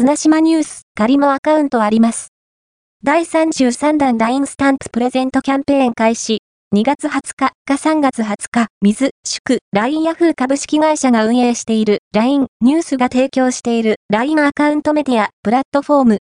砂島ニュース、仮もアカウントあります。第33弾 LINE スタンププレゼントキャンペーン開始。2月20日か3月20日、水、祝、LINE ヤフー株式会社が運営している LINE ニュースが提供している LINE アカウントメディア、プラットフォーム